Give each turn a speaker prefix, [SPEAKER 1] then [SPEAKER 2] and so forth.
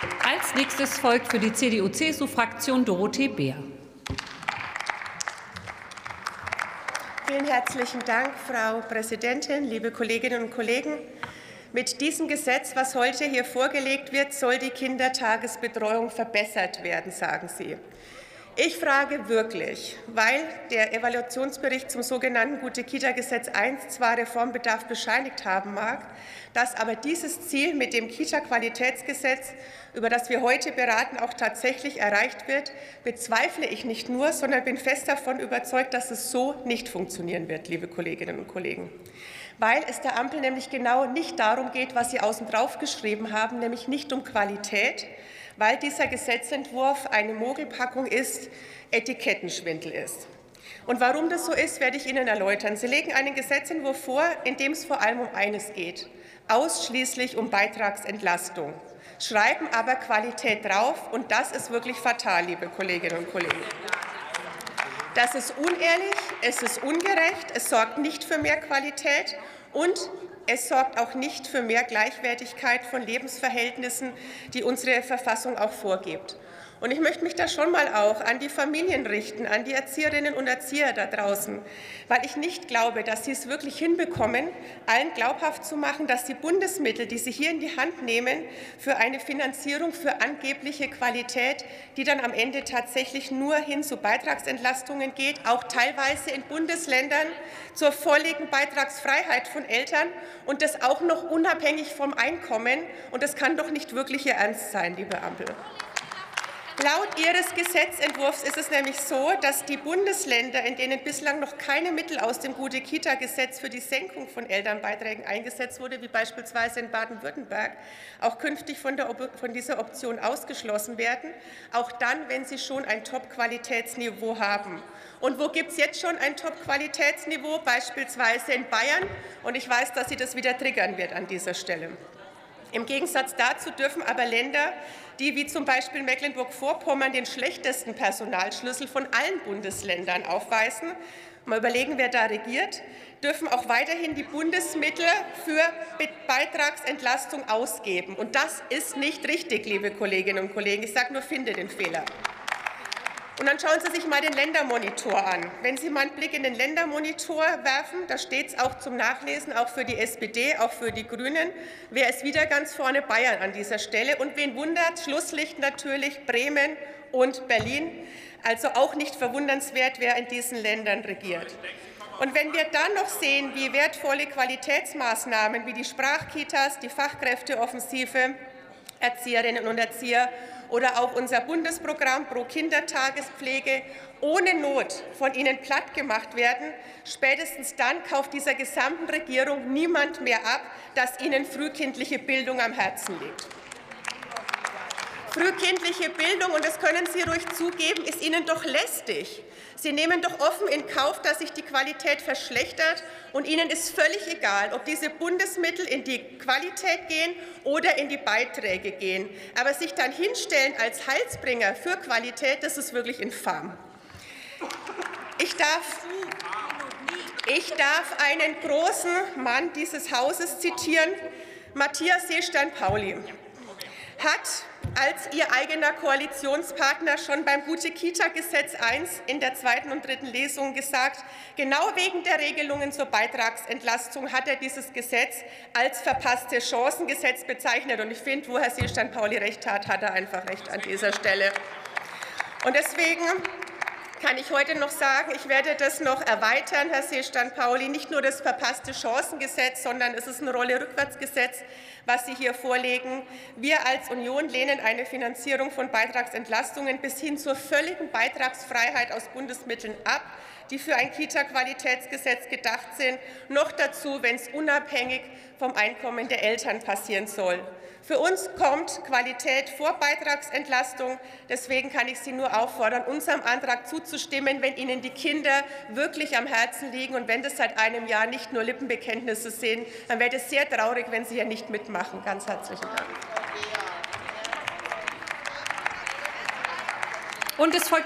[SPEAKER 1] Als nächstes folgt für die CDU-CSU-Fraktion Dorothee Beer.
[SPEAKER 2] Vielen herzlichen Dank, Frau Präsidentin, liebe Kolleginnen und Kollegen. Mit diesem Gesetz, was heute hier vorgelegt wird, soll die Kindertagesbetreuung verbessert werden, sagen Sie. Ich frage wirklich, weil der Evaluationsbericht zum sogenannten Gute-Kita-Gesetz I zwar Reformbedarf bescheinigt haben mag, dass aber dieses Ziel mit dem Kita-Qualitätsgesetz, über das wir heute beraten, auch tatsächlich erreicht wird, bezweifle ich nicht nur, sondern bin fest davon überzeugt, dass es so nicht funktionieren wird, liebe Kolleginnen und Kollegen weil es der Ampel nämlich genau nicht darum geht, was Sie außen drauf geschrieben haben, nämlich nicht um Qualität, weil dieser Gesetzentwurf eine Mogelpackung ist, Etikettenschwindel ist. Und warum das so ist, werde ich Ihnen erläutern. Sie legen einen Gesetzentwurf vor, in dem es vor allem um eines geht, ausschließlich um Beitragsentlastung, schreiben aber Qualität drauf, und das ist wirklich fatal, liebe Kolleginnen und Kollegen. Das ist unehrlich, es ist ungerecht, es sorgt nicht für mehr Qualität und es sorgt auch nicht für mehr Gleichwertigkeit von Lebensverhältnissen, die unsere Verfassung auch vorgibt. Und ich möchte mich da schon mal auch an die Familien richten, an die Erzieherinnen und Erzieher da draußen, weil ich nicht glaube, dass sie es wirklich hinbekommen, allen glaubhaft zu machen, dass die Bundesmittel, die sie hier in die Hand nehmen, für eine Finanzierung für angebliche Qualität, die dann am Ende tatsächlich nur hin zu Beitragsentlastungen geht, auch teilweise in Bundesländern zur volligen Beitragsfreiheit von Eltern und das auch noch unabhängig vom Einkommen. Und das kann doch nicht wirklich Ihr Ernst sein, liebe Ampel. Laut Ihres Gesetzentwurfs ist es nämlich so, dass die Bundesländer, in denen bislang noch keine Mittel aus dem Gute-Kita-Gesetz für die Senkung von Elternbeiträgen eingesetzt wurde, wie beispielsweise in Baden-Württemberg, auch künftig von, der, von dieser Option ausgeschlossen werden, auch dann, wenn sie schon ein Top-Qualitätsniveau haben. Und wo gibt es jetzt schon ein Top-Qualitätsniveau? Beispielsweise in Bayern. Und ich weiß, dass Sie das wieder triggern wird an dieser Stelle. Im Gegensatz dazu dürfen aber Länder, die wie zum Beispiel Mecklenburg-Vorpommern den schlechtesten Personalschlüssel von allen Bundesländern aufweisen, mal überlegen, wer da regiert, dürfen auch weiterhin die Bundesmittel für Beitragsentlastung ausgeben. Und das ist nicht richtig, liebe Kolleginnen und Kollegen. Ich sage nur, finde den Fehler. Und dann schauen Sie sich mal den Ländermonitor an. Wenn Sie mal einen Blick in den Ländermonitor werfen, da steht es auch zum Nachlesen, auch für die SPD, auch für die Grünen, wer ist wieder ganz vorne? Bayern an dieser Stelle. Und wen wundert? Schlusslicht natürlich Bremen und Berlin. Also auch nicht verwundernswert, wer in diesen Ländern regiert. Und wenn wir dann noch sehen, wie wertvolle Qualitätsmaßnahmen wie die Sprachkitas, die Fachkräfteoffensive, Erzieherinnen und Erzieher oder auch unser Bundesprogramm Pro Kindertagespflege ohne Not von ihnen platt gemacht werden, spätestens dann kauft dieser gesamten Regierung niemand mehr ab, dass ihnen frühkindliche Bildung am Herzen liegt. Frühkindliche Bildung, und das können Sie ruhig zugeben, ist Ihnen doch lästig. Sie nehmen doch offen in Kauf, dass sich die Qualität verschlechtert, und Ihnen ist völlig egal, ob diese Bundesmittel in die Qualität gehen oder in die Beiträge gehen. Aber sich dann hinstellen als Heilsbringer für Qualität, das ist wirklich infam. Ich darf, ich darf einen großen Mann dieses Hauses zitieren, Matthias Seestein-Pauli hat als ihr eigener Koalitionspartner schon beim Gute-Kita-Gesetz I in der zweiten und dritten Lesung gesagt, genau wegen der Regelungen zur Beitragsentlastung hat er dieses Gesetz als verpasste Chancengesetz bezeichnet. Und ich finde, wo Herr Seestein-Pauli recht hat, hat er einfach recht an dieser Stelle. Und deswegen kann ich heute noch sagen, ich werde das noch erweitern, Herr Seestand-Pauli, nicht nur das verpasste Chancengesetz, sondern es ist ein Rolle-Rückwärts-Gesetz, was Sie hier vorlegen. Wir als Union lehnen eine Finanzierung von Beitragsentlastungen bis hin zur völligen Beitragsfreiheit aus Bundesmitteln ab die für ein Kita-Qualitätsgesetz gedacht sind, noch dazu, wenn es unabhängig vom Einkommen der Eltern passieren soll. Für uns kommt Qualität vor Beitragsentlastung. Deswegen kann ich Sie nur auffordern, unserem Antrag zuzustimmen, wenn Ihnen die Kinder wirklich am Herzen liegen. Und wenn das seit einem Jahr nicht nur Lippenbekenntnisse sind, dann wäre es sehr traurig, wenn Sie hier nicht mitmachen. Ganz herzlichen Dank.
[SPEAKER 1] Und es folgt